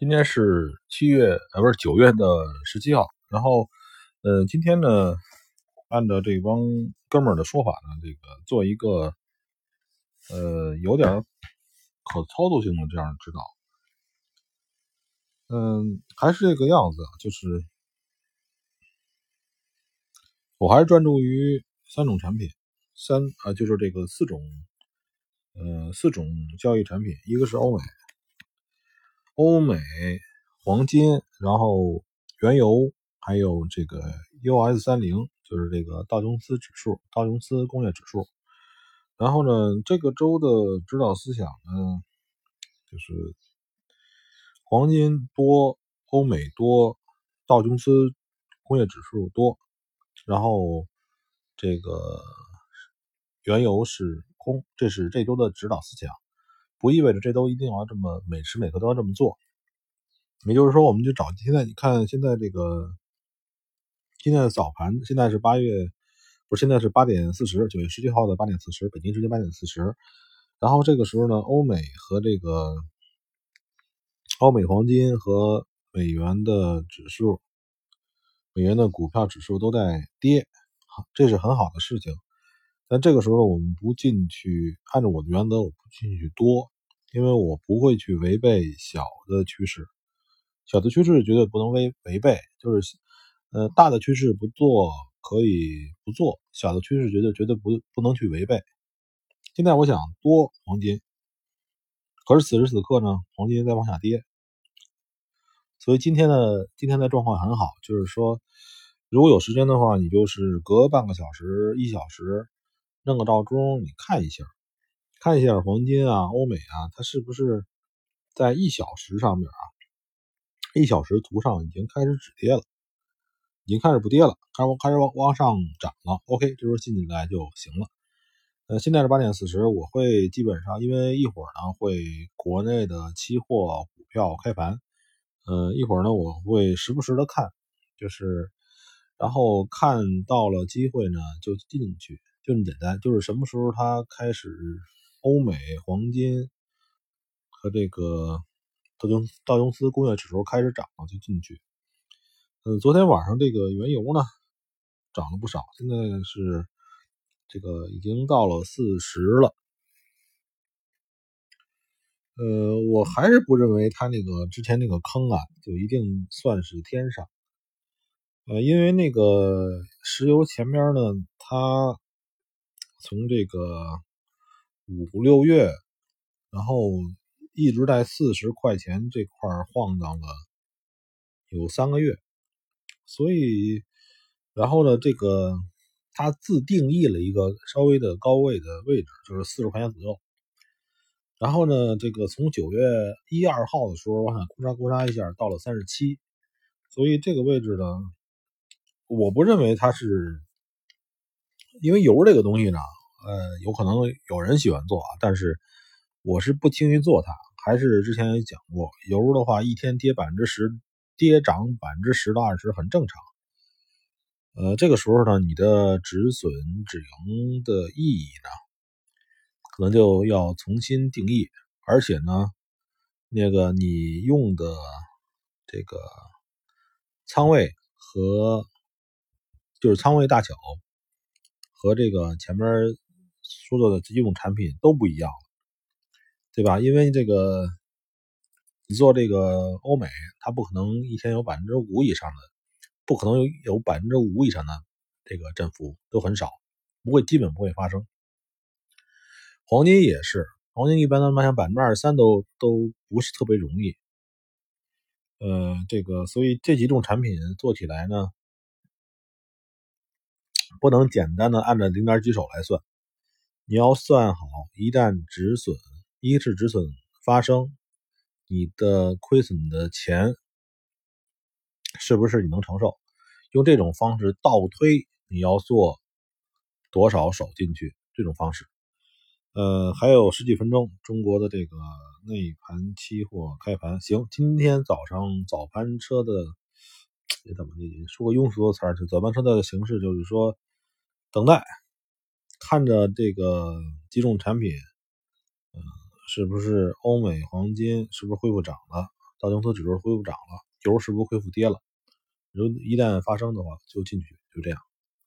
今天是七月，呃，不是九月的十七号。然后，呃，今天呢，按照这帮哥们儿的说法呢，这个做一个，呃，有点可操作性的这样指导。嗯，还是这个样子，就是我还是专注于三种产品，三啊，就是这个四种，呃，四种交易产品，一个是欧美。欧美黄金，然后原油，还有这个 US 三零，就是这个道琼斯指数，道琼斯工业指数。然后呢，这个周的指导思想呢，就是黄金多，欧美多，道琼斯工业指数多，然后这个原油是空，这是这周的指导思想。不意味着这都一定要这么每时每刻都要这么做，也就是说，我们就找现在你看现在这个今天的早盘，现在是八月，不是现在是八点四十，九月十七号的八点四十，北京时间八点四十。然后这个时候呢，欧美和这个欧美黄金和美元的指数，美元的股票指数都在跌，这是很好的事情。但这个时候我们不进去，按照我的原则，我不进去多，因为我不会去违背小的趋势。小的趋势绝对不能违违背，就是呃大的趋势不做可以不做，小的趋势绝对绝对不不能去违背。现在我想多黄金，可是此时此刻呢，黄金在往下跌，所以今天的今天的状况很好，就是说如果有时间的话，你就是隔半个小时、一小时。弄个闹钟，你看一下，看一下黄金啊，欧美啊，它是不是在一小时上面啊？一小时图上已经开始止跌了，已经开始不跌了，开始开始往往上涨了。OK，这时候进进来就行了。呃，现在是八点四十，我会基本上，因为一会儿呢会国内的期货股票开盘，呃，一会儿呢我会时不时的看，就是然后看到了机会呢就进去。就这么简单，就是什么时候它开始，欧美黄金和这个道琼道琼斯工业指数开始涨了，就进去。嗯，昨天晚上这个原油呢涨了不少，现在是这个已经到了四十了。呃，我还是不认为它那个之前那个坑啊，就一定算是天上。呃，因为那个石油前面呢，它。从这个五六月，然后一直在四十块钱这块晃荡了有三个月，所以，然后呢，这个它自定义了一个稍微的高位的位置，就是四十块钱左右。然后呢，这个从九月一二号的时候往下咕嚓咕嚓一下到了三十七，所以这个位置呢，我不认为它是。因为油这个东西呢，呃，有可能有人喜欢做啊，但是我是不轻易做它。还是之前也讲过，油的话一天跌百分之十，跌涨百分之十到二十很正常。呃，这个时候呢，你的止损止盈的意义呢，可能就要重新定义，而且呢，那个你用的这个仓位和就是仓位大小。和这个前面说到的这几种产品都不一样，对吧？因为这个你做这个欧美，它不可能一天有百分之五以上的，不可能有有百分之五以上的这个振幅都很少，不会，基本不会发生。黄金也是，黄金一般的迈向百分之二十三都都不是特别容易。呃，这个所以这几种产品做起来呢。不能简单的按照零点几手来算，你要算好，一旦止损，一是止损发生，你的亏损的钱是不是你能承受？用这种方式倒推你要做多少手进去，这种方式。呃，还有十几分钟，中国的这个内盘期货开盘，行，今天早上早盘车的。也怎么的？说个庸俗的词儿，就早班车的形式，就是说等待，看着这个几种产品，嗯，是不是欧美黄金是不是恢复涨了？道琼斯指数恢复涨了，油是不是恢复跌了？如一旦发生的话，就进去，就这样。